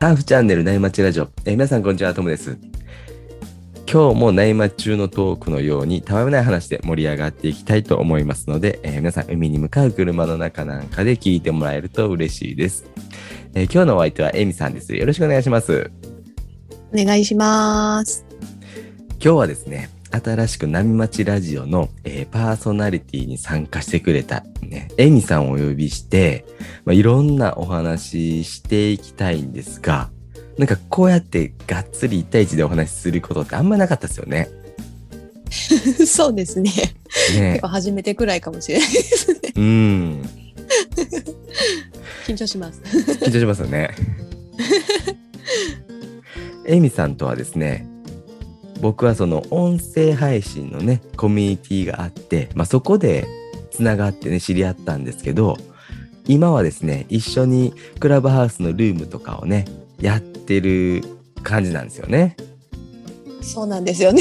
ハーフチャンネル内町ラジオ。えー皆さんこんにちは、ともです。今日も内町中のトークのように、たわめない話で盛り上がっていきたいと思いますので、えー皆さん海に向かう車の中なんかで聞いてもらえると嬉しいです。えー今日のお相手はエミさんです。よろしくお願いします。お願いします。今日はですね、新しく波町ラジオの、えーパーソナリティに参加してくれた、ね、エミさんをお呼びして、まあ、いろんなお話していきたいんですが、なんかこうやってがっつり1対1でお話しすることってあんまなかったですよね。そうですね。ね初めてくらいかもしれないですね。うん。緊張します。緊張しますよね。エミさんとはですね、僕はその音声配信のね、コミュニティがあって、まあ、そこでつながってね、知り合ったんですけど、今はですね、一緒にクラブハウスのルームとかをね、やってる感じなんですよね。そうなんですよね。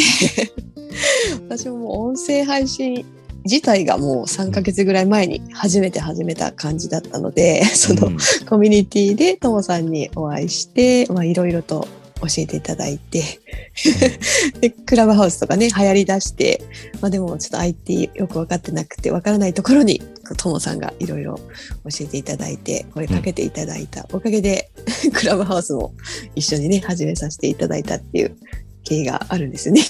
私も音声配信自体がもう3ヶ月ぐらい前に初めて始めた感じだったので、そのうんコミュニティでともさんにお会いして、まあいろいろと教えていただいて、で、クラブハウスとかね、流行り出して、まあでもちょっと IT よく分かってなくて、分からないところに、ともさんがいろいろ教えていただいて、声かけていただいた。おかげで、クラブハウスも一緒にね、始めさせていただいたっていう経緯があるんですよね。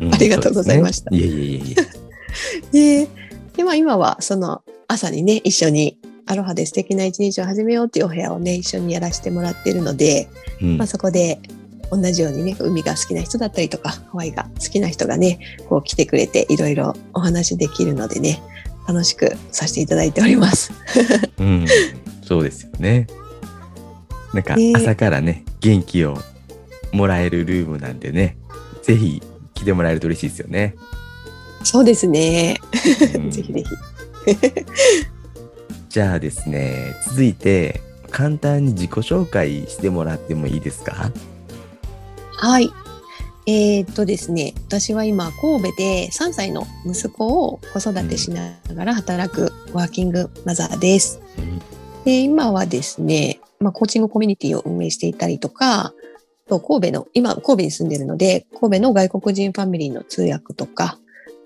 うん。ありがとうございました。ね。いえいえいえ。で、でまあ今はその朝にね、一緒にアロハで素敵な一日を始めようっていうお部屋をね、一緒にやらせてもらってるので、うん。まあそこで同じようにね、海が好きな人だったりとか、ハワイが好きな人がね、こう来てくれていろいろお話できるのでね、楽しくさせていただいております。うん、そうですよね。なんかね朝からね、元気をもらえるルームなんでね、ぜひ来てもらえると嬉しいですよね。そうですね。うん ぜひぜひ。じゃあですね、続いて簡単に自己紹介してもらってもいいですか？はい。えーっとですね、私は今神戸で3歳の息子を子育てしながら働くワーキングマザーです。で今はですね、まあ、コーチングコミュニティを運営していたりとか、あと神戸の、今神戸に住んでるので、神戸の外国人ファミリーの通訳とか、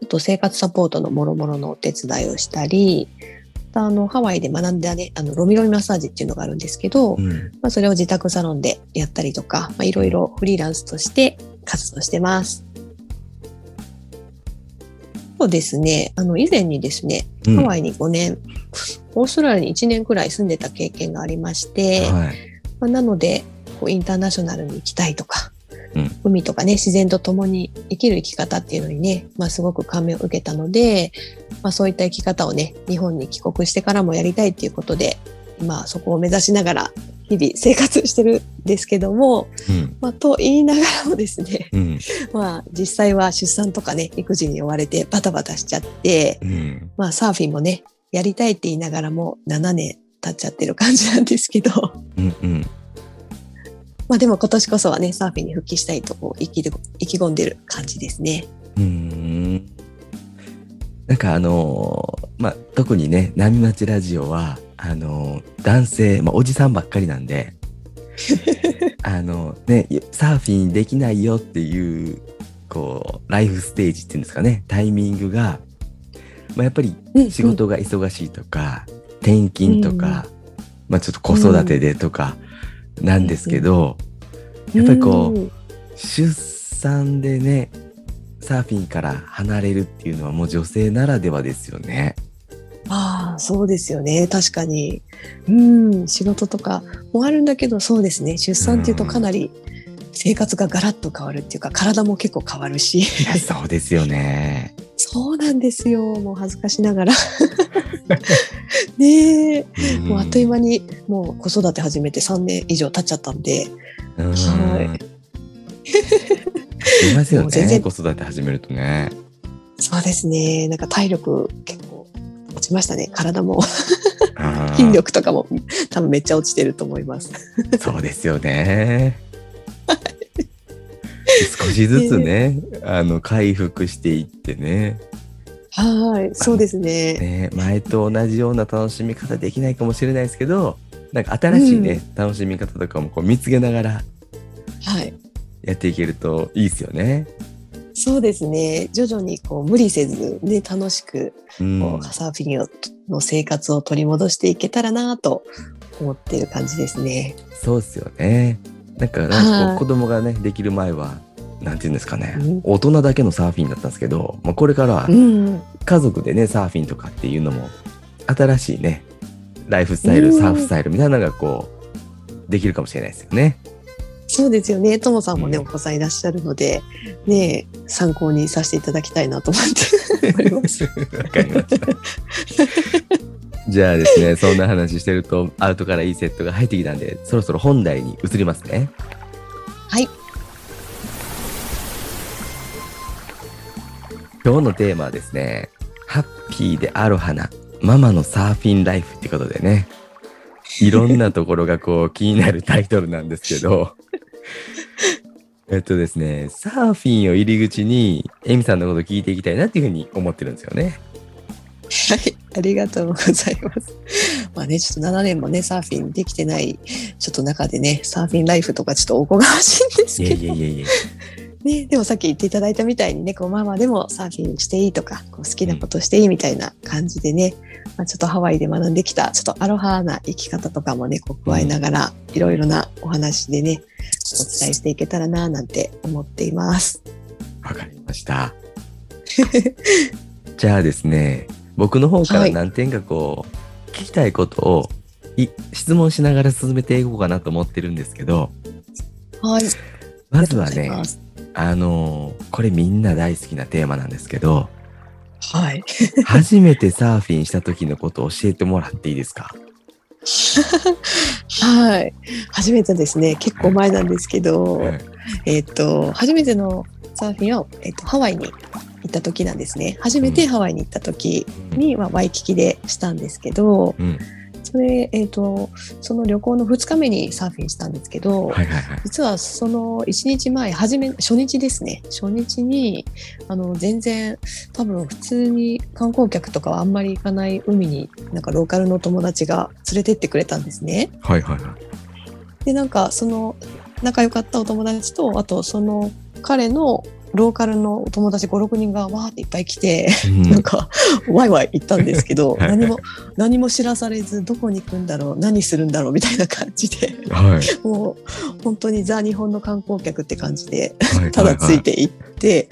あと生活サポートの諸々のお手伝いをしたり、あとあのハワイで学んだね、あのロミロミマッサージっていうのがあるんですけど、うんまあ、それを自宅サロンでやったりとか、まあ、いろいろフリーランスとして活動してます。そうですね。あの、以前にですね、うんハワイに5年、オーストラリアに1年くらい住んでた経験がありまして、はいまあ、なので、こうインターナショナルに行きたいとか、うん。海とかね、自然と共に生きる生き方っていうのにね、まあ、すごく感銘を受けたので、まあ、そういった生き方をね、日本に帰国してからもやりたいっていうことで、まあ、そこを目指しながら、日々生活してるんですけども、うん。まあ、と言いながらもですね、うん。まあ、実際は出産とかね、育児に追われてバタバタしちゃって、うん。まあ、サーフィンもね、やりたいって言いながらも7年経っちゃってる感じなんですけど、うんうんまあでも今年こそはね、サーフィンに復帰したいとこう意気で意気込んでる感じですね。うん。なんかあのーまあ特にね波町ラジオはあのー男性、まあ、おじさんばっかりなんで あのねサーフィンできないよっていうこうライフステージっていうんですかねタイミングが、まあ、やっぱり仕事が忙しいとか、転勤とか、まあちょっと子育てでとかなんですけど、やっぱりこう、うん出産でねサーフィンから離れるっていうのはもう女性ならではですよね。ああ、そうですよね。確かに。うん、仕事とかもあるんだけど、そうですね。出産っていうとかなり生活がガラッと変わるっていうか、体も結構変わるし。いやそうですよね。そうなんですよ。もう恥ずかしながら。ねえ。うんもうあっという間にもう子育て始めて3年以上経っちゃったんで、うんはいいますよね子育て始めるとね。そうですね。なんか体力結構落ちましたね。体も筋力とかも多分めっちゃ落ちてると思います。そうですよね。少しずつね、あの回復していってねはい、そうですね。ね前と同じような楽しみ方できないかもしれないですけどなんか新しいね、楽しみ方とかもこう見つけながらはい。やっていけるといいですよね。そうですね。徐々にこう無理せず、ね、楽しく、うんこうサーフィンをの生活を取り戻していけたらなと思ってる感じですね。そうですよね。なんかなんかこうはい子供がねできる前はなんていうんですかね、うん大人だけのサーフィンだったんですけど、まあ、これから。家族でねサーフィンとかっていうのも新しいねライフスタイル、うんサーフスタイルみたいなのがこうできるかもしれないですよね。そうですよね。ともさんもね、うんお子さんいらっしゃるので、ね、参考にさせていただきたいなと思っております。わかりました。じゃあですね、そんな話してると、アウトからいいセットが入ってきたんで、そろそろ本題に移りますね。はい。今日のテーマはですね、ハッピーでアロハなママのサーフィンライフってことでね、いろんなところがこう気になるタイトルなんですけど、えっとですね、サーフィンを入り口に、エミさんのこと聞いていきたいなっていうふうに思ってるんですよね。はい。ありがとうございます。まあね、ちょっと7年もね、サーフィンできてない、ちょっと中でね、サーフィンライフとかちょっとおこがましいんですいけど。やいやいやいや。ね、でもさっき言っていただいたみたいにね、こうママでもサーフィンしていいとか、こう好きなことしていいみたいな感じでね、まあ、ちょっとハワイで学んできた、ちょっとアロハな生き方とかもね、こう加えながら、いろいろなお話でね、お伝えしていけたらな、なんて思っています。わかりました。じゃあですね、僕の方からはい何点かこう、聞きたいことをい質問しながら進めていこうかなと思ってるんですけど、はい。まずはねあのーこれみんな大好きなテーマなんですけど、はい。初めてサーフィンした時のことを教えてもらっていいですか？はい。初めてですね、結構前なんですけど、はいえっ、と、初めてのサーフィンは、えっ、と、ハワイに行った時なんですね。初めてハワイに行った時に、まあ、ワイキキでしたんですけど、うん。それ、えっ、と、その旅行の2日目にサーフィンしたんですけど、はいはいはい。実はその1日前、初め、初日ですね。初日に、あの、全然、多分普通に観光客とかはあんまり行かない海に、なんかローカルの友達が連れてってくれたんですね。はいはいはい。でなんかその仲良かったお友達とあとその彼のローカルのお友達56人がわーっていっぱい来て、うんなんかワイワイ行ったんですけどはい何も何も知らされずどこに行くんだろう何するんだろうみたいな感じではい。もう本当にザ日本の観光客って感じではいただついて行って、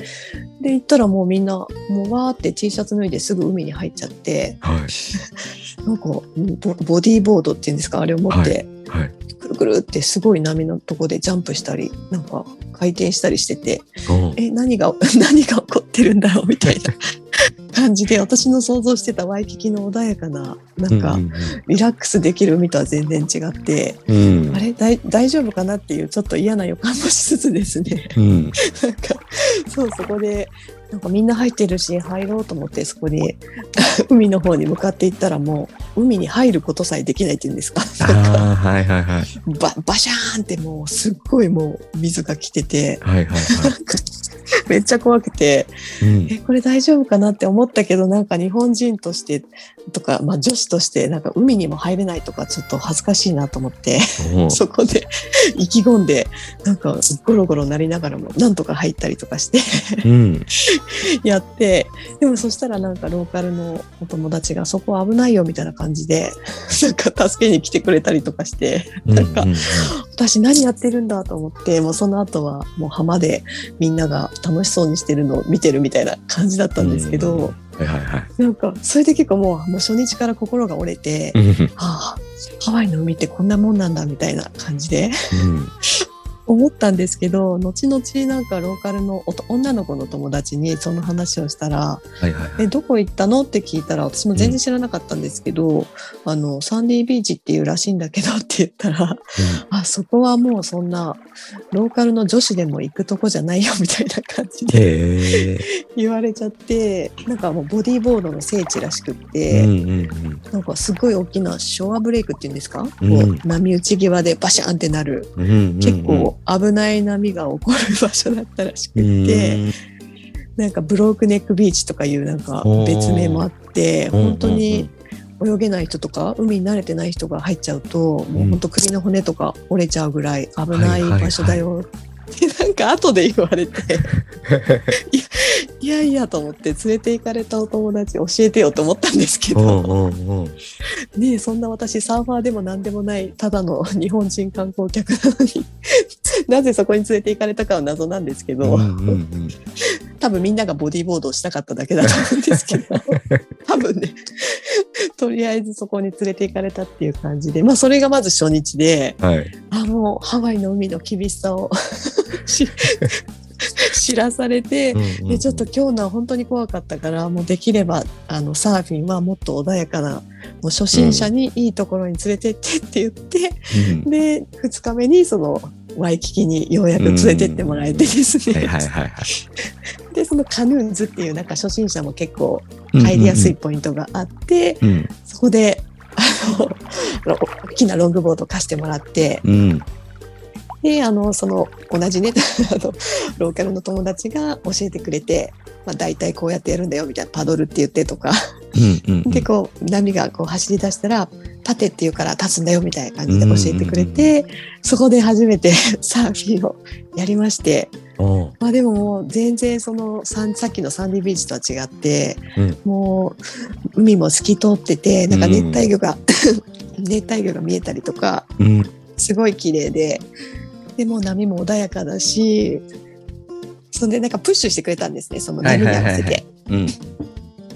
で行ったらもうみんなもうわーって T シャツ脱いですぐ海に入っちゃってはい。なんかボディーボードっていうんですかあれを持って。はい。くるくるってすごい波のとこでジャンプしたりなんか回転したりしててえ何が 何が起こってるんだろうみたいな感じで私の想像してたワイキキの穏やかななんかうんリラックスできる海とは全然違って、うんうんあれ大大丈夫かなっていうちょっと嫌な予感もしつつですねうん。なんかそうそこでなんかみんな入ってるし入ろうと思ってそこに 海の方に向かっていったらもう海に入ることさえできないっていうんですか？はいはいはい。ババシャーンってもうすっごいもう水が来ててはいはいは めっちゃ怖くてい。うんえこれ大丈夫かなって思ったけどなんか日本人としてとか、まあ、女子としてなんか海にも入れないとかちょっと恥ずかしいなと思ってそこで意気込んでなんかゴロゴロなりながらもなんとか入ったりとかしてうん。やってでもそしたらなんかローカルのお友達がそこ危ないよみたいな感じで なんか助けに来てくれたりとかしてなんかうんうんうん私何やってるんだと思ってもうその後はもう浜でみんなが楽しそうにしてるのを見てるみたいな感じだったんですけど、はいはいはい。なんかそれで結構もうもう初日から心が折れて、うん。はあハワイの海ってこんなもんなんだみたいな感じで。うん思ったんですけど後々なんかローカルの女の子の友達にその話をしたらはいはい「はい。えどこ行ったの?」って聞いたら私も全然知らなかったんですけど、あのサンディービーチっていうらしいんだけどって言ったらあそこはもうそんなローカルの女子でも行くとこじゃないよみたいな感じで。言われちゃってなんかもうボディーボードの聖地らしくっうんて、うんうん。なんかすごい大きなショアブレイクっていうんですか、うんこう波打ち際でバシャンってなるうんうんうん結構危ない波が起こる場所だったらしくて、なんかブロークネックビーチとかいうなんか別名もあって、うん本当に泳げない人とか海に慣れてない人が入っちゃうと、もう本当首の骨とか折れちゃうぐらい危ない場所だよってなんか後で言われていやいやと思って連れて行かれたお友達教えてよと思ったんですけうんど、うんうん。ねえそんな私サーファーでも何でもないただの日本人観光客なのになぜそこに連れて行かれたかは謎なんですけど、うんうんうん。多分みんながボディーボードをしたかっただけだと思うんですけど。多分ね。とりあえずそこに連れて行かれたっていう感じで。まあそれがまず初日ではい。あもうハワイの海の厳しさを し知らされて、でちょっと今日のは本当に怖かったからもうできればあのサーフィンはもっと穏やかなもう初心者にいいところに連れて行ってって言って、うん。で2日目にそのワイキキにようやく連れてってもらえてですね。でそのカヌーンズっていうなんか初心者も結構入りやすいポイントがあって、うんそこであの大きなロングボード貸してもらってうんであのその同じね あのローカルの友達が教えてくれて、まあ、大体こうやってやるんだよみたいなパドルって言ってとか、うんうんうん。でこう波がこう走り出したら立てって言うから立つんだよみたいな感じで教えてくれて、そこで初めて サーフィンをやりまして。まあでももう全然そのさっきのサンディビーチとは違って、うん。もう海も透き通っててなんか熱帯魚が、熱帯魚が見えたりとかうん。すごい綺麗で。でもう波も穏やかだしそんでなんかプッシュしてくれたんですねその波に合わせて。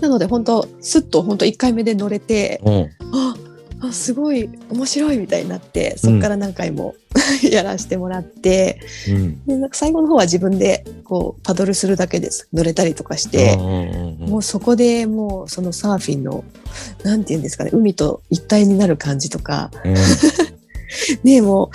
なので本当スッと本当1回目で乗れてああすごい面白いみたいになってそこから何回も やらせてもらって。うん。でなんか最後の方は自分でこうパドルするだけです乗れたりとかして、もうそこでもうそのサーフィンのなんて言うんですかね海と一体になる感じとかうん ねもう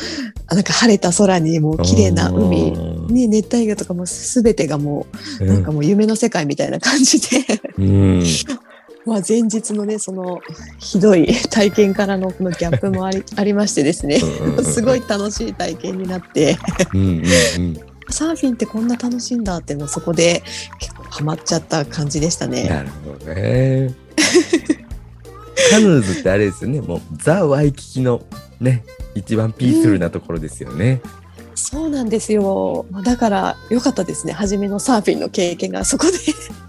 あなんか晴れた空にもう綺麗な海、うんね、熱帯魚とかも全てがもううんなんかもう夢の世界みたいな感じで、うん。まあ前日のねそのひどい 体験からのこのギャップもあり ありましてですねすごい楽しい体験になって。うんうんうん。サーフィンってこんな楽しいんだっていうのそこで結構ハマっちゃった感じでしたね。なるほどね。カヌーズってあれですよね。もうザ・ワイキキのね、一番ピースフルなところですよね。そうなんですよ。まあだから良かったですね。初めのサーフィンの経験がそこで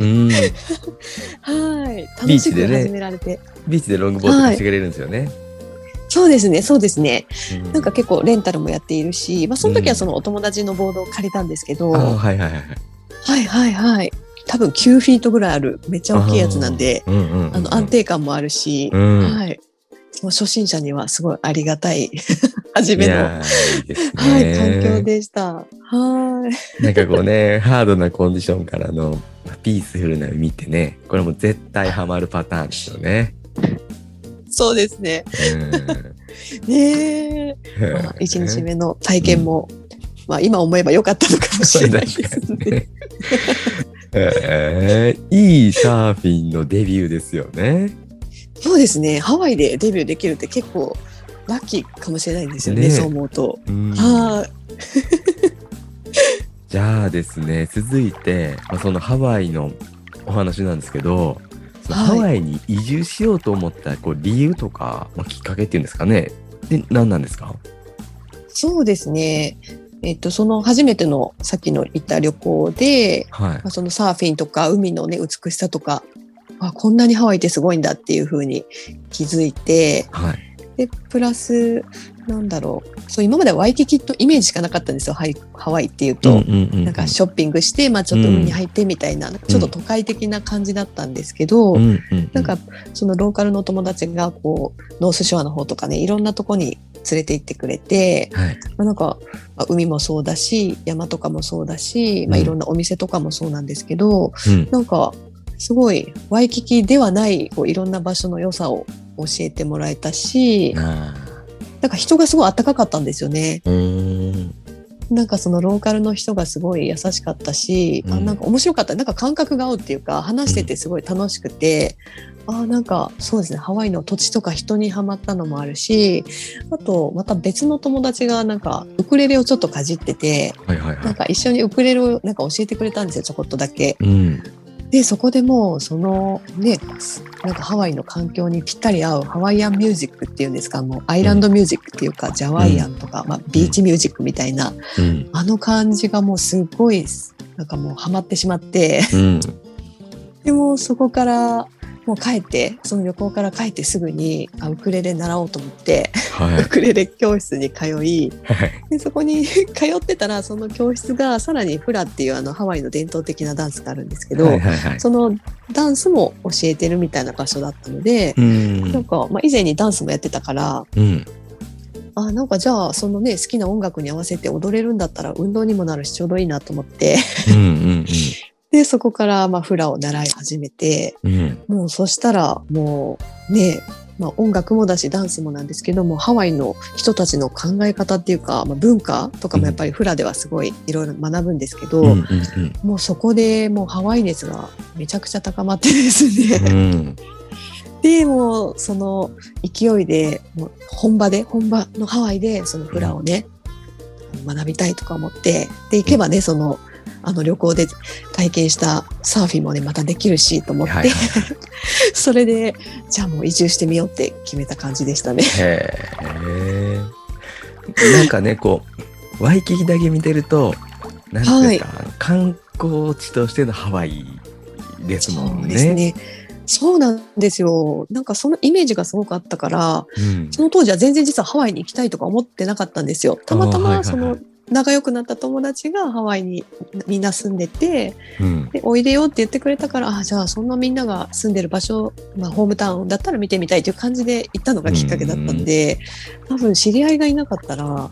うん。はい楽しく始められて、ビーチでロングボード貸してくれるんですよね。そうですねそうですね。うなんか結構レンタルもやっているし、まあその時はそのお友達のボードを借りたんですけど、あははいはいはい。いはいはい。多分9フィートぐらいあるめっちゃ大きいやつなんで、うんうんうんうんあの安定感もあるし、うんはい。もう初心者にはすごいありがたい 初めのね。はい、環境でした。はい。なんかこうね、ハードなコンディションからのピースフルな海ってね、これも絶対ハマるパターンですよね。そうですね。ねえ。う んまあ、1日目の体験も、まあ今思えば良かったのかもしれないです。ね。えーいいサーフィンのデビューですよね。そうですね。ハワイでデビューできるって結構ラッキーかもしれないんですよね。ねえそう思うと。うんはい。じゃあですね、続いて、まあ、そのハワイのお話なんですけど、ハワイに移住しようと思ったこう理由とか、まあ、きっかけっていうんですかね。で、何なんですか？そうですね。えっと、その初めてのさっきの行った旅行で、はいま。あ、そのサーフィンとか海のね、美しさとか、あこんなにハワイってすごいんだっていう風に気づいて、はい。で、プラス、なんだろう。そう、今まではワイキキのイメージしかなかったんですよ。ハワイっていうと。うんうんうんうんなんかショッピングして、まあちょっと海に入ってみたいな、ちょっと都会的な感じだったんですけど、うんうんうんなんかそのローカルの友達がこう、ノースショアの方とかね、いろんなとこに連れて行ってくれて、はい。まあ、なんか、まあ海もそうだし、山とかもそうだし、まあうんいろんなお店とかもそうなんですけど、うんなんか、すごいワイキキではないこういろんな場所の良さを教えてもらえたし、あなんか人がすごい暖かかったんですよね。なんかそのローカルの人がすごい優しかったし、あうんなんか面白かった。なんか感覚が合うっていうか、話しててすごい楽しくて、あなんかそうですね、ハワイの土地とか人にはまったのもあるし、あとまた別の友達がなんかウクレレをちょっとかじってて、はいはいはい。なんか一緒にウクレレをなんか教えてくれたんですよ、ちょこっとだけ。うん。でそこでもうそのねなんかハワイの環境にぴったり合うハワイアンミュージックっていうんですか？もうアイランドミュージックっていうか、ジャワイアンとか、まあ、ビーチミュージックみたいな、うん。あの感じがもうすごいなんかもうハマってしまってうん。でもそこからもう帰ってその旅行から帰ってすぐにあウクレレ習おうと思ってはいウ。クレレ教室に通いはい。でそこに 通ってたらその教室がさらにフラっていうあのハワイの伝統的なダンスがあるんですけど、はいはいはい。そのダンスも教えてるみたいな場所だったので、うん。なんか、まあ、以前にダンスもやってたからうん。あなんかじゃあそのね好きな音楽に合わせて踊れるんだったら運動にもなるしちょうどいいなと思ってうんうんでそこからまあフラを習い始めてうん。うん。もうそしたらもうねまあ、音楽もだしダンスもなんですけどもハワイの人たちの考え方っていうか、まあ、文化とかもやっぱりフラではすごいいろいろ学ぶんですけど、うんうんもうそこでもうハワイ熱がめちゃくちゃ高まってですうん。ね、うん。でもうその勢いでもう本場で本場のハワイでそのフラをね、学びたいとか思ってで行けばねそのあの旅行で体験したサーフィンもねまたできるしと思って、はいはい それでじゃあもう移住してみようって決めた感じでしたね。へえ。なんかね、こう、ワイキキだけ見てると、なんていうか、観光地としてのハワイですもんね。ねそうなんですよ。なんかそのイメージがすごくあったから、うんその当時は全然実はハワイに行きたいとか思ってなかったんですよ。たまたまその仲良くなった友達がハワイにみんな住んでて、うん。でおいでよって言ってくれたから、あじゃあそんなみんなが住んでる場所、まあ、ホームタウンだったら見てみたいという感じで行ったのがきっかけだったんで、多分知り合いがいなかったら、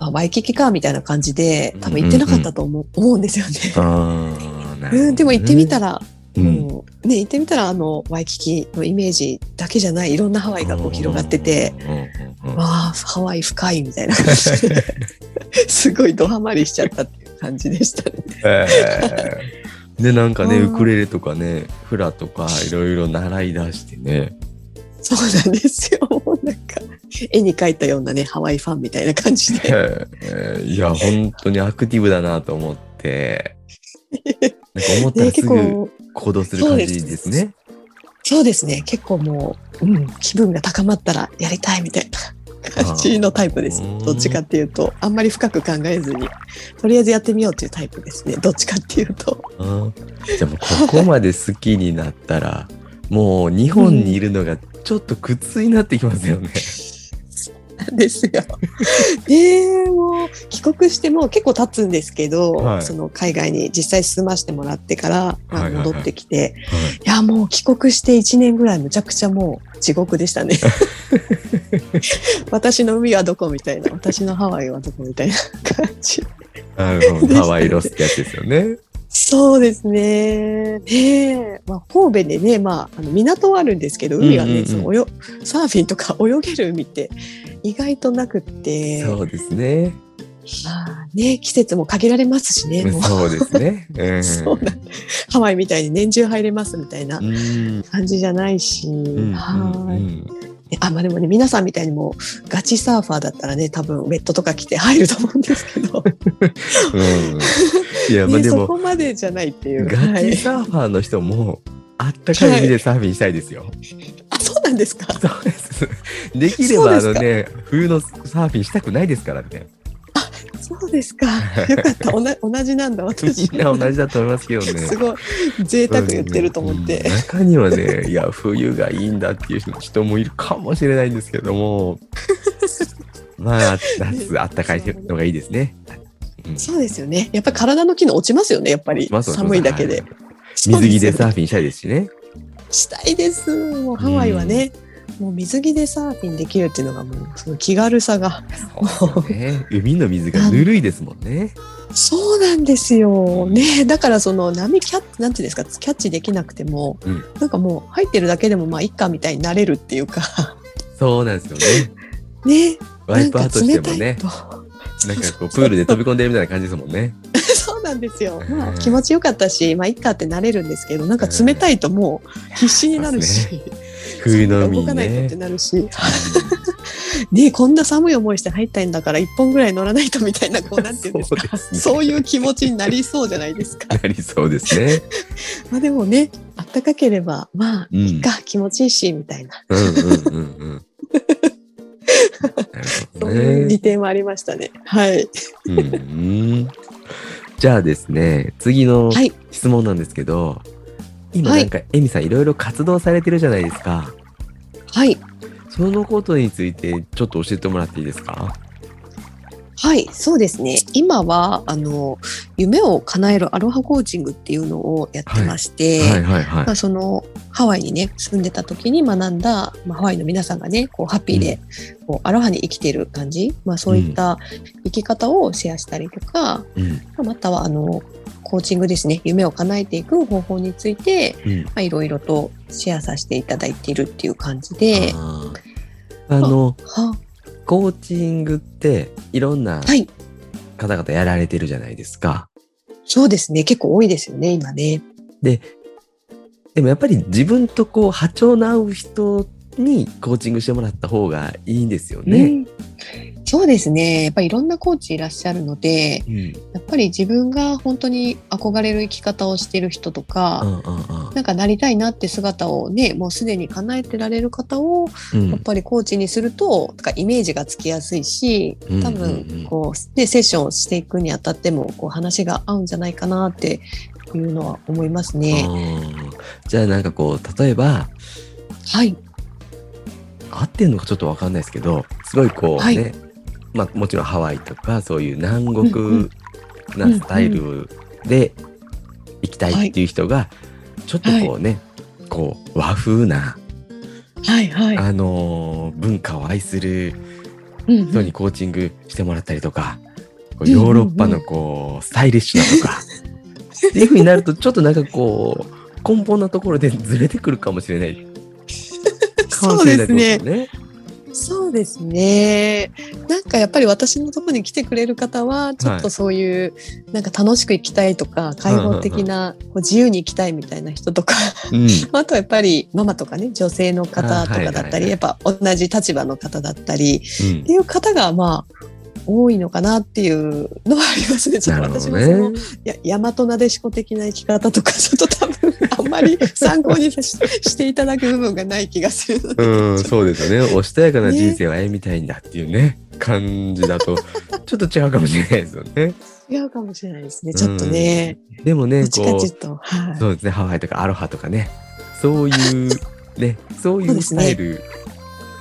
あワイキキかみたいな感じで多分行ってなかったと思う,、思うんですよね。うん、でも行ってみたら、うん。もうね、行ってみたらあのワイキキのイメージだけじゃないいろんなハワイがこう広がってて、わあハワイ深いみたいな感じで すごいドハマりしちゃったっていう感じでしたね。へーで、なんかね、うんウクレレとかね、フラとかいろいろ習い出してね。そうなんですよ。なんか絵に描いたようなねハワイファンみたいな感じで。へーいや、本当にアクティブだなと思って、なんか思ったね、らすぐ行動する感じですね。そうですね。結構もう、うん、気分が高まったらやりたいみたいな。感じのタイプです。どっちかっていうと。あんまり深く考えずにとりあえずやってみようっていうタイプですね。どっちかっていうと。うんじゃあもうここまで好きになったら、もう日本にいるのがちょっと苦痛になってきますよね。ですよ。でもう帰国しても結構経つんですけど、はいその海外に実際住ましてもらってから、まあ戻ってきて、いやもう帰国して1年ぐらいむちゃくちゃもう地獄でしたね。私の海はどこみたいな私のハワイはどこみたいな感じ。なるほど。ハワイロスってやつですよね。そうですね。で、まあ、神戸でね、まあ、あの港はあるんですけど、海はね、うんうん。うんその泳サーフィンとか泳げる海って意外となくって、そうですね。まあね、季節も限られますしね、そうですね。うん、そうなんハワイみたいに年中入れますみたいなうん。感じじゃないし、うんはいうんあまあでもね皆さんみたいにもうガチサーファーだったらね多分ウェットとか着て入ると思うんですけど、うんいや、まあね、でも、そこまでじゃないっていう。ガはいチサーファーの人も、あったかい海でサーフィンしたいですよ。あそうなんですか？そうです。できれば、あのね、冬のサーフィンしたくないですからね。そうですか。よかった。おな同じなんだ私。みんな同じだと思いますけどね。すごい贅沢言ってると思って。うん中にはね、いや、冬がいいんだっていう人もいるかもしれないんですけども、まあ、夏、あったかいのがいいですね。うんそうですよね。やっぱり体の機能落ちますよね。やっぱり寒いだけで。水着でサーフィンしたいですしね。したいです。もうハワイはね、もう水着でサーフィンできるっていうのがもうその気軽さが。ね、海の水がぬるいですもんね。そうなんですよ。ねだからその波キャッなんていうんですかキャッチできなくても、うんなんかもう入ってるだけでもまあいっかみたいになれるっていうかそうなんですよね。ね。ワイプアウトしてもねなんかこうプールで飛び込んでるみたいな感じですもんね。そうなんですよ。うんまあ気持ちよかったし、まあいっかってなれるんですけど、なんか冷たいともう必死になるし、冬の海に動かないとっねて。なるし。ねこんな寒い思いして入ったんだから1本ぐらい乗らないとみたいなこうなんていうんですかそうねいう気持ちになりそうじゃないですか。なりそうですね。まあでもねあったかければまあうん。いいか気持ちいいしみたいなうんうんうんうん。そういう利ね。点もありましたね。はい。うんうん。じゃあですね、次のはい。質問なんですけど、今はいなんかエミさんいろいろ活動されてるじゃないですか。はい。そのことについてちょっと教えてもらっていいですか？はい。そうですね。今は、あの、夢を叶えるアロハコーチングっていうのをやってまして、はいはいはいまあ、。そのハワイにね住んでた時に学んだ、まあ、ハワイの皆さんがねこうハッピーで、こうアロハに生きてる感じ、まあ、そういった生き方をシェアしたりとか、うんまたはあのコーチングですね夢を叶えていく方法についてうん。まあいろいろとシェアさせていただいているっていう感じで。あの、はコーチングっていろんなはい方々やられてるじゃないですか。そうですね結構多いですよね今ね。で、でもやっぱり自分とこう波長の合う人にコーチングしてもらった方がいいんですよね。うんそうですねやっぱりいろんなコーチいらっしゃるのでうん。やっぱり自分が本当に憧れる生き方をしてる人とか、うんうんなんかなりたいなって姿をねもうすでに叶えてられる方をうん。やっぱりコーチにするととかイメージがつきやすいしうん多分こうでセッションをしていくにあたってもこう話が合うんじゃないかなっていうのは思いますね。うんじゃあなんかこう例えばはい、合ってるのかちょっとわかんないですけどすごいこうね、はいまあもちろんハワイとかそういう南うんう国ん。なスタイルで行きたいっていう人がちょっとこうね、こう和風な、はいはい。あのー文化を愛するうんうん。人にコーチングしてもらったりとか、こううんうんうんヨーロッパのこうスタイリッシュなとか、っていう風になるとちょっとなんかこう根本なところでずれてくるかもしれない。かもそうしれないですね。そうですね。なんかやっぱり私のところに来てくれる方は、ちょっとそういう、なんか楽しく生きたいとか、開放的な、こう自由に生きたいみたいな人とか、うん。あとはやっぱりママとかね、女性の方とかだったり、はいはい。やっぱ同じ立場の方だったり、うん。っていう方がまあ、多いのかなっていうのはありますね。ちょっと私もその、ね。いや大和なでしこ的な生き方とか、ちょっと多分あんまり 参考にさししていただく部分がない気がするので。うん、そうですよね。おしとやかな人生を歩みたいんだっていうね、感じだと、ちょっと違うかもしれないですよね。違うかもしれないですね。ちょっとね。でもね、こうはい。そうですね、ハワイとかアロハとかね、そういう、ね、そういうスタイル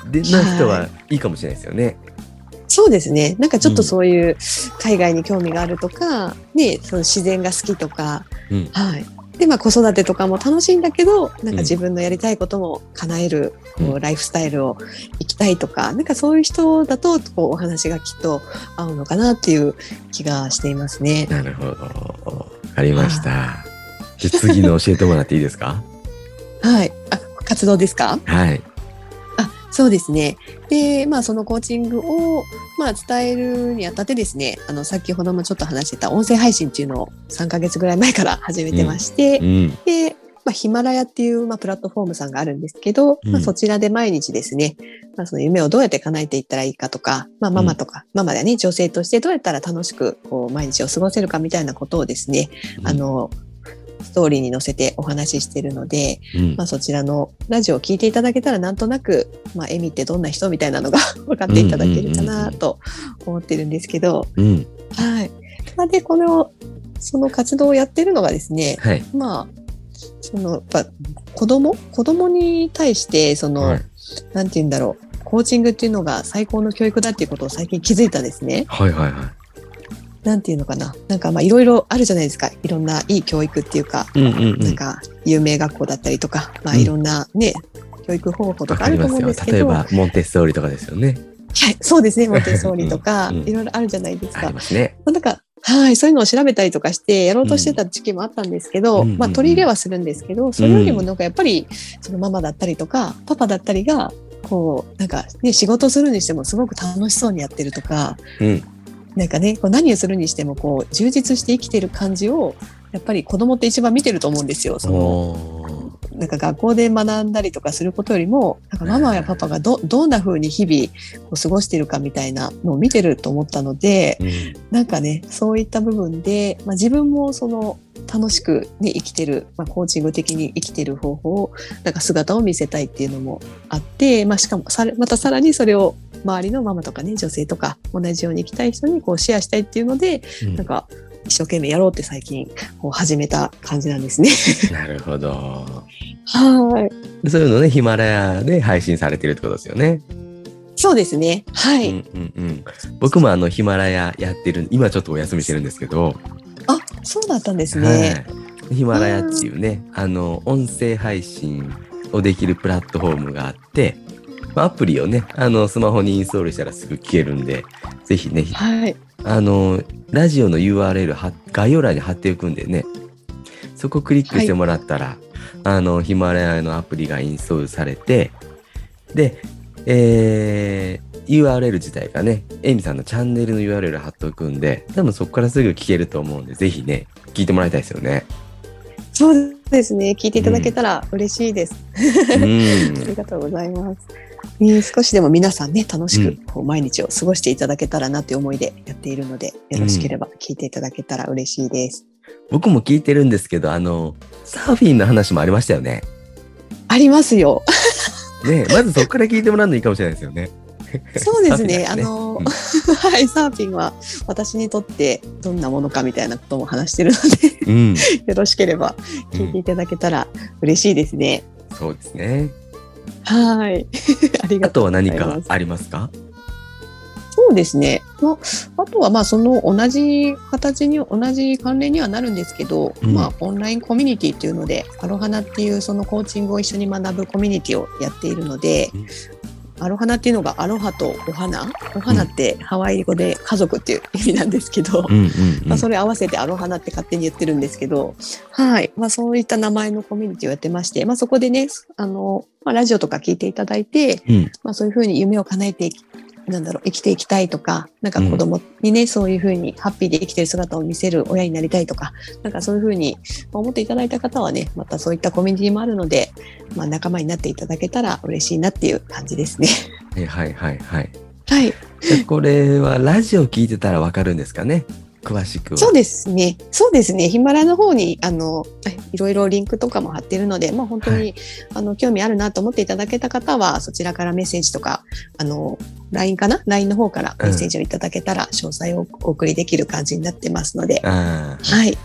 でな人はいいかもしれないですよね。そうですね。なんかちょっとうんそういう海外に興味があるとか、ね、その自然が好きとか、うんはい。で、まあ子育てとかも楽しいんだけど、なんか自分のやりたいことも叶える、こううライフスタイルを生きたいとか、なんかそういう人だと、こうお話がきっと合うのかなっていう気がしていますね。なるほど。わかりました。じゃあ次の教えてもらっていいですか？はい。あ、活動ですか？はい。あそうですね。で、まあ、そのコーチングを、まあ、伝えるにあたってですね、あの、先ほどもちょっと話してた音声配信っていうのを3ヶ月ぐらい前から始めてまして、うん。で、まあ、ヒマラヤっていう、まあ、プラットフォームさんがあるんですけど、うんまあ、そちらで毎日ですね、まあ、その夢をどうやって叶えていったらいいかとか、まあ、ママとか、ママだね、女性としてどうやったら楽しく、こう、毎日を過ごせるかみたいなことをですね、あの、ストーリーに載せてお話ししてるので、うん、まあ、そちらのラジオを聞いていただけたらなんとなく、まあ、エミってどんな人みたいなのが 分かっていただけるかなと思ってるんですけど、うん。はい。まあ、で、この、その活動をやってるのがですね、はい。まあ、その、やっぱ、子供？子供に対して、その、はい。なんて言うんだろう、コーチングっていうのが最高の教育だっていうことを最近気づいたんですね。はいはいはなんていうのかな？なんかまあいろいろあるじゃないですか。いろんないい教育っていうか、い。うんうんうん。なんか有名学校だったりとか、まあうんいろんなね、教育方法とわかあると思うん。ですけど、は例えば、モンテッソーリとかですよね。い、そうですね、モンテッソーリとか、うんうんいろいろあるじゃないですか。ありますね。まあなんか、はい、そういうのを調べたりとかしてやろうとしてた時期もあったんですけど、うんまあ取り入れはするんですけど、それよりもなんかやっぱり、そのママだったりとか、パパだったりが、こう、なんかね、仕事するにしてもすごく楽しそうにやってるとか、うん。なんかね、こう何をするにしてもこう、充実して生きてる感じを、やっぱり子供って一番見てると思うんですよ。そのなんか学校で学んだりとかすることよりもなんかママやパパがどどんな風に日々こう過ごしているかみたいなのを見てると思ったので、うんなんかねそういった部分で、まあ、自分もその楽しく、ね、生きてる、まあ、コーチング的に生きてる方法をなんか姿を見せたいっていうのもあって、まあ、しかもさらまたさらにそれを周りのママとかね女性とか同じように生きたい人にこうシェアしたいっていうのでうんなんか一生懸命やろうって最近こう始めた感じなんですね。なるほど。はいそういうのね、ヒマラヤで配信されてるってことですよね。そうですね。はい。うんうんうん。僕もあのヒマラヤやってる、今ちょっとお休みしてるんですけど、あ、そうだったんですね。はい。ヒマラヤっていうね、あの、音声配信をできるプラットフォームがあって、まあアプリをね、あの、スマホにインストールしたらすぐ聞けるんで、ぜひね、はい。あの、ラジオの URL は概要欄に貼っておくんでね、そこクリックしてもらったら、あの、ヒマラヤのアプリがインストールされて、で、えー URL 自体がね、エイミさんのチャンネルの URL 貼っておくんで、多分そこからすぐ聞けると思うんで、ぜひね、聞いてもらいたいですよね。そうですね。聞いていただけたら嬉しいです。うん ありがとうございます。ね少しでも皆さんね、楽しうんくこう毎日を過ごしていただけたらなという思いでやっているので、よろしければ聞いていただけたら嬉しいです。僕も聞いてるんですけど、あの、サーフィンの話もありましたよね。ありますよ。ね、まずそこから聞いてもらうのいいかもしれないですよね。そうですね。ねあの、うん はい、サーフィンは私にとってどんなものかみたいなことも話してるので、うん。よろしければ聞いていただけたら嬉しいですね。そうですね。はい。ありあがとうとは何かありますか？そうですね。まあ、あとはまあその同じ形に同じ関連にはなるんですけど、うんまあオンラインコミュニティっていうのでアロハナっていうそのコーチングを一緒に学ぶコミュニティをやっているので、うんアロハナっていうのがアロハとお花お花ってハワイ語で家族っていう意味なんですけど、うんうん、うん。まあ、それ合わせてアロハナって勝手に言ってるんですけど、はい。まあ、そういった名前のコミュニティをやってまして、まあ、そこでね、あの、まあ、ラジオとか聞いていただいて、うんまあ、そういうふうに夢を叶えてなんだろう、生きていきたいとか、なんか子供にね、そういうふうにハッピーで生きてる姿を見せる親になりたいとか、なんかそういうふうに思っていただいた方はね、またそういったコミュニティもあるので、まあ、仲間になっていただけたら嬉しいなっていう感じですね。はいはいはいはい。はい。でこれはラジオ聞いてたらわかるんですかね？詳しくは。そうですね。そうですね。ヒマラヤの方に、あの、いろいろリンクとかも貼ってるので、まあ本当に、はいあの、興味あるなと思っていただけた方は、そちらからメッセージとか、あの、LINE かな ?LINE の方からメッセージをいただけたら、詳細をお送りできる感じになってますので、はい。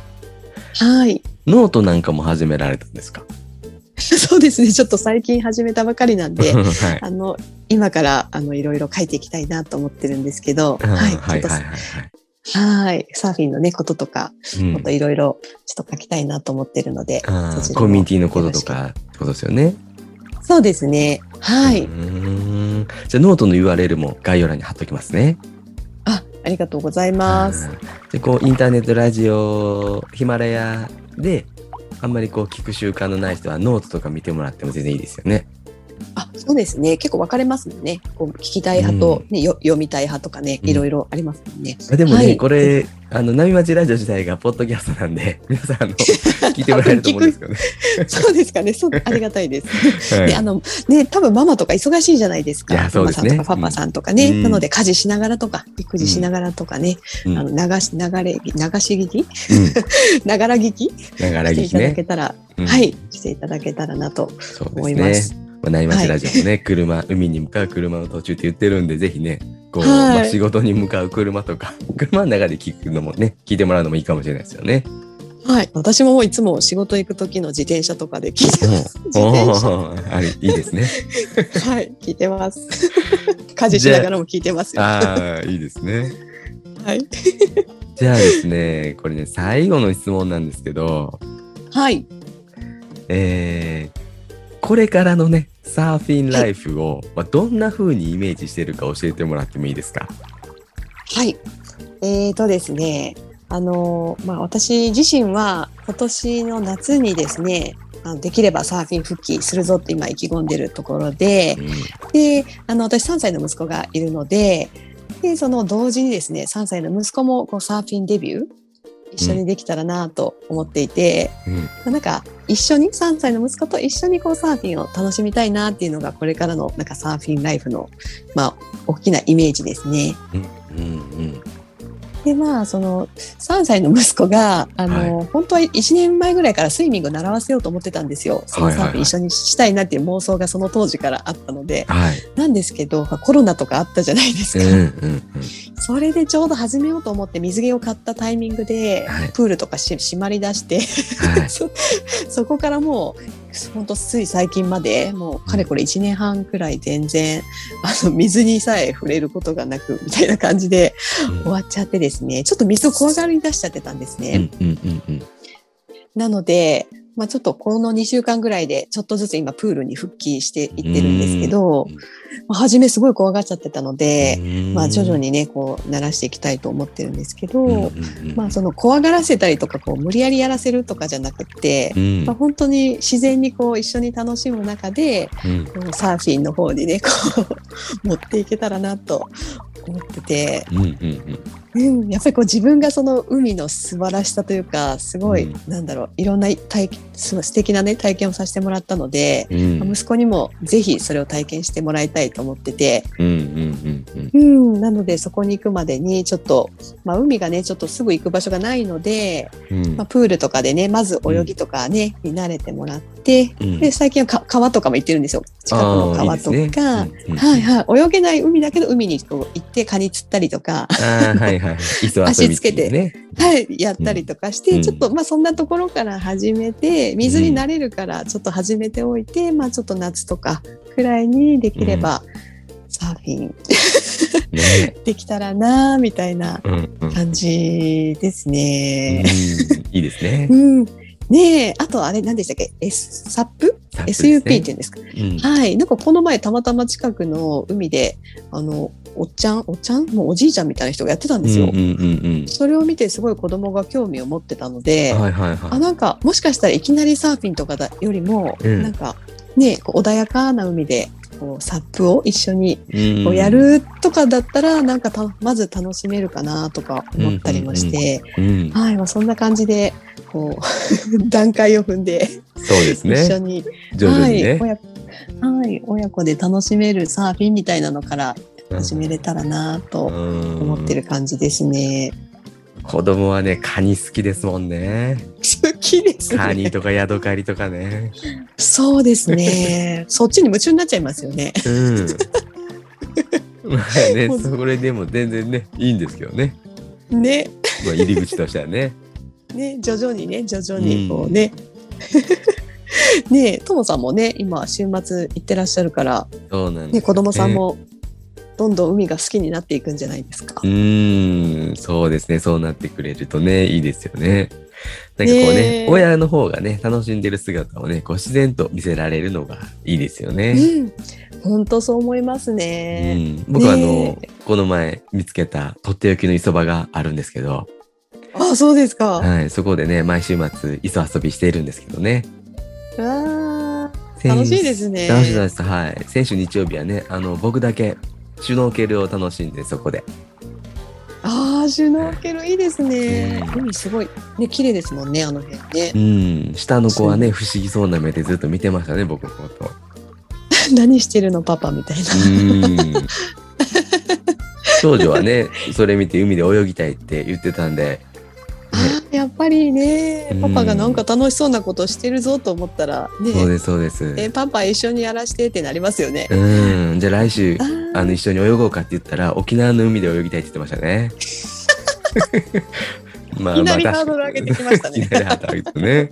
はい。ノートなんかも始められたんですか？そうですね。ちょっと最近始めたばかりなんで、はい。あの、今から、あの、いろいろ書いていきたいなと思ってるんですけど、ははいい。はいはいはい。サーフィンのね、こととか、うんもっといろいろちょっと書きたいなと思ってるので、コミュニティのこととかってことですよね。そうですね。はい。じゃあノートの URL も概要欄に貼っときますね。あ、ありがとうございます。うんでこうインターネットラジオヒマラヤであんまりこう聞く習慣のない人はノートとか見てもらっても全然いいですよね。あ、そうですね。結構分かれますもんね。こう聞きたい派と、ねよ読みたい派とかね、うんいろいろありますもんね。でもね、はいこれあの波待ちラジオ自体がポッドキャストなんで 皆さんあの 聞いてもらえると思うんですけどね。そうですかね。そう、ありがたいです。はいで、あの、ね、多分ママとか忙しいじゃないですか。いやそうですねママさんとかパパさんとかね。うんなので、家事しながらとか、育児しながらとかね、うんあの流し、流れ、流し聞き？うんながら聞き？ながら聞きしていただね。けたら、うんはい、していただけたらなとそう思いですます。ね。まあ、内町ラジオもね、車、海に向かう車の途中って言ってるんで、ぜひね、こう、はいまあ、仕事に向かう車とか、車の中で聞くのもね、聞いてもらうのもいいかもしれないですよね。はい。私ももういつも仕事行く時の自転車とかで聞いてます。自お転車。ーあれ、いいですね。はい、聞いてます。家事しながらも聞いてますああ、いいですね。い。じゃあですね、これね、最後の質問なんですけど、はい。えーこれからのね、サーフィンライフを、まあ、どんな風にイメージしてるか教えてもらってもいいですか？はい。えーとですね、あの、まあ、私自身は今年の夏にですね、あのできればサーフィン復帰するぞって今意気込んでるところで、で、あの、私3歳の息子がいるので、で、その同時にですね、3歳の息子もこうサーフィンデビュー一緒にできたらなと思っていて、うん。なんか一緒に3歳の息子と一緒にこうサーフィンを楽しみたいなっていうのがこれからのなんかサーフィンライフのまあ大きなイメージですね。うんうんでまあその3歳の息子があの、は本当は1年前ぐらいからスイミング習わせようと思ってたんですよ。そのはいはいはいサーフィン一緒にしたいなっていう妄想がその当時からあったので。はい。なんですけどコロナとかあったじゃないですか。うんうんそれでちょうど始めようと思って水着を買ったタイミングで、はいプールとかし閉まり出して。そ そこからもう本当つい最近までもうかれこれ1年半くらい全然あの水にさえ触れることがなくみたいな感じで終わっちゃってですね。ちょっと水を怖がり出しちゃってたんですね。なので、まあ、ちょっとこの2週間ぐらいでちょっとずつ今プールに復帰していってるんですけどうん、まあ初めすごい怖がっちゃってたので、うん。まあ、徐々にねこう慣らしていきたいと思ってるんですけど、うんうんうん。まあ、その怖がらせたりとかこう無理やりやらせるとかじゃなくて、うん。まあ、本当に自然にこう一緒に楽しむ中でうん。このサーフィンの方にねこう持っていけたらなと思ってて、うんうんうん。うん、やっぱりこう自分がその海の素晴らしさというかすごい、うん。なんだろういろんな体すごい素敵なね体験をさせてもらったので、うん。息子にもぜひそれを体験してもらいたいと思ってて、うんなのでそこに行くまでにちょっと、まあ、海がねちょっとすぐ行く場所がないので、うん。まあ、プールとかでねまず泳ぎとかね、に慣れてもらってうんで最近はか川とかも行ってるんですよ近くの川とか。はいはい、泳げない海だけど海にこう行ってカニ釣ったりとか、はいはい。磯遊びってね。はい、やったりとかして、うんちょっとまあそんなところから始めて水に慣れるからちょっと始めておいて、まあちょっと夏とかくらいにできればサーフィンね。できたらなみたいなうんうん。感じですうんね。いいですねう。ん、ねえあとあれ何でしたっけ？S サップ SUP っていうんですか？うん。はい。なんかこの前たまたま近くの海であのおっちゃん？おっちゃん？もうおじいちゃんみたいな人がやってたんですよ。うんうんうんそれを見てすごい子供が興味を持ってたので、うん。はいはい。はあなんかもしかしたらいきなりサーフィンとかだよりも、うん。なんかね穏やかな海でこうサップを一緒にい。こうやるとかだったら、なんかたまず楽しめるかなとか思ったりもして、うん。はい、まあ、そんな感じでこう 段階を踏んでそうですね。一緒にねはい。親はい、親子で楽しめるサーフィンみたいなのから始めれたらなと思ってる感じですね。子供はね、カニ好きですもんね。好きですカニね。とかヤドカリとかね。そうですね。そっちに夢中になっちゃいますよね。うん。まあね、それでも全然ね、いいんですけどね。ね。まあ入り口としてはね。ね、徐々にね、徐々にこうね。ねえ、ともさんもね、今週末行ってらっしゃるから、そうなんです、ね、子供さん。もどんどん海が好きになっていくんじゃないですかう。ーん、そうですね。そうなってくれるとね、いいですよね。なんかこうね、ねえ親の方がね、楽しんでる姿をね、こう自然と見せられるのがいいですよね。うん、本当そう思いますうね。ん、僕はあの、ねこの前見つけたとっておきの磯場があるんですけど、あ、そうですか。はい、そこでね、毎週末磯遊びしているんですけどね。わあ、先楽しいですね。楽しいです。はい。先週日曜日はね、あの、僕だけシュノーケルを楽しんで、そこで。ああ、シュノーケルいいですね。うん海すごいね、綺麗ですもんね、あの辺ねう。ん、下の子はね、不思議そうな目でずっと見てましたね、僕のこと。何してるの、パパみたいな。うん。少女はね、それ見て海で泳ぎたいって言ってたんで、やっぱりねうんパパがなんか楽しそうなことしてるぞと思ったらねそうです、そうです。えパパ一緒にやらしてってなりますよね。うん、じゃあ来週あ、の、一緒に泳ごうかって言ったら、沖縄の海で泳ぎたいって言ってましたね。まいきなりハードル上げてきましたねいきなりハードル上げてね。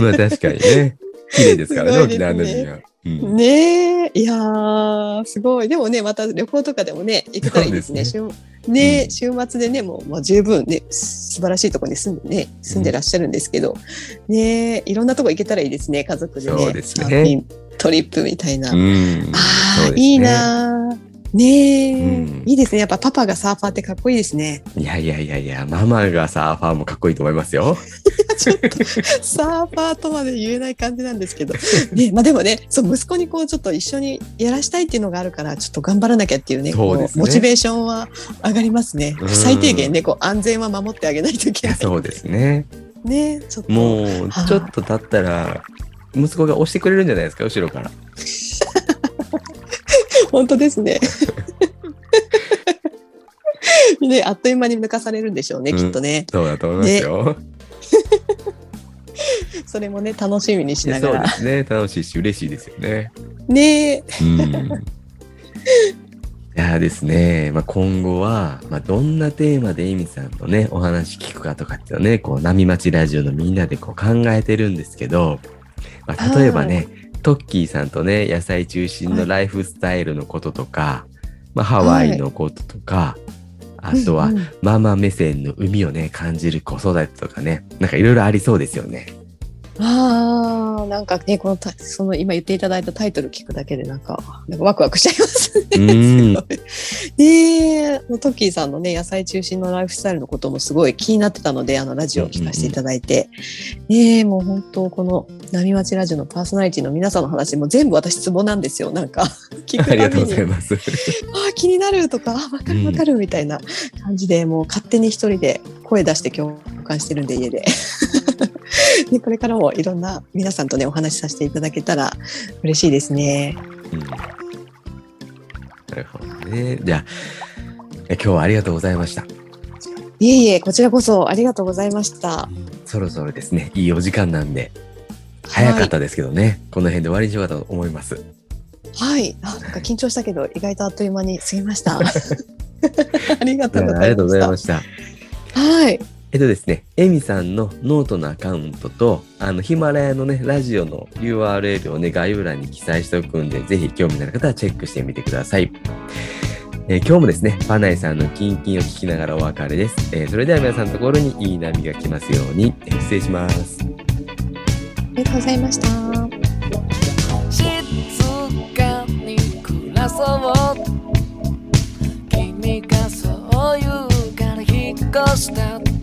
まあ確かにね。綺麗ですからね、ね沖縄の海は。うん。ねえいやーすごい。でもねまた旅行とかでもね行けたらいいですね。そ週ね、うん。週末でねもう、まあ、十分ね素晴らしいところに住んでね住んでらっしゃるんですけど、ねいろんなとこ行けたらいいですね家族でね。そうですね。トリップみたいな。うん。ああ、ね。いいなーねえ、うん。いいですね。やっぱパパがサーファーってかっこいいですね。いやいやいやいや、ママがサーファーもかっこいいと思いますよ。ちょっとサーファーとまで言えない感じなんですけど、ねまあ、でもねそう息子にこうちょっと一緒にやらしたいっていうのがあるからちょっと頑張らなきゃっていうねそうね。モチベーションは上がりますね。うん。最低限ねこう安全は守ってあげないといけない。そうですね。ねちょっと。もうはいちょっと経ったら息子が押してくれるんじゃないですか後ろから。本当ですね。ね、あっという間に抜かされるんでしょうね、うんきっとね。そうだと思いますよ。それもね、楽しみにしながら。そうですね楽しいし嬉しいですよね。ねうんいやですね、まあ、今後は、まあ、どんなテーマでエミさんのね、お話聞くかとかっていうね、こう、波町ラジオのみんなでこう考えてるんですけど、まあ、例えばね、トッキーさんとね、野菜中心のライフスタイルのこととか、まあ、ハワイのこととか、あとはうんうん。ママ目線の海をね、感じる子育てとかね、なんかいろいろありそうですよね。ああ、なんかね、このた、その今言っていただいたタイトル聞くだけで、なんか、なんかワクワクしちゃいますね。うん すごいねえ、トッキーさんのね、野菜中心のライフスタイルのこともすごい気になってたので、あの、ラジオを聞かせていただいて。ねえ、もう本当、この、波町ラジオのパーソナリティの皆さんの話も全部私ツボなんですよ。なんか、聞くありがとうたびに。ございます。ああ気になるとかあわかるわかるみたいな感じで、もう勝手に一人で声出して共感してるんで家でで これからもいろんな皆さんとねお話しさせていただけたら嬉しいですね。うん。なるほどね。じゃあ、え今日はありがとうございました。いえいえこちらこそありがとうございました。そろそろですね、いいお時間なんで、早かったですけどね、この辺で終わりにしようかと思います。はい。あなんか緊張したけど意外とあっという間に過ぎました。ありがとうございました。ありがとうございました。はいえっとですね、エミさんのノートのアカウントと、あの、ヒマラヤのね、ラジオの URL をね、概要欄に記載しておくんで、ぜひ興味のある方はチェックしてみてください。えー今日もですね、パナイさんのキンキンを聞きながらお別れです。えーそれでは皆さんのところにいい波が来ますように、えー失礼します。ありがとうございました静かに暮らそう君がそう言うから引っ越した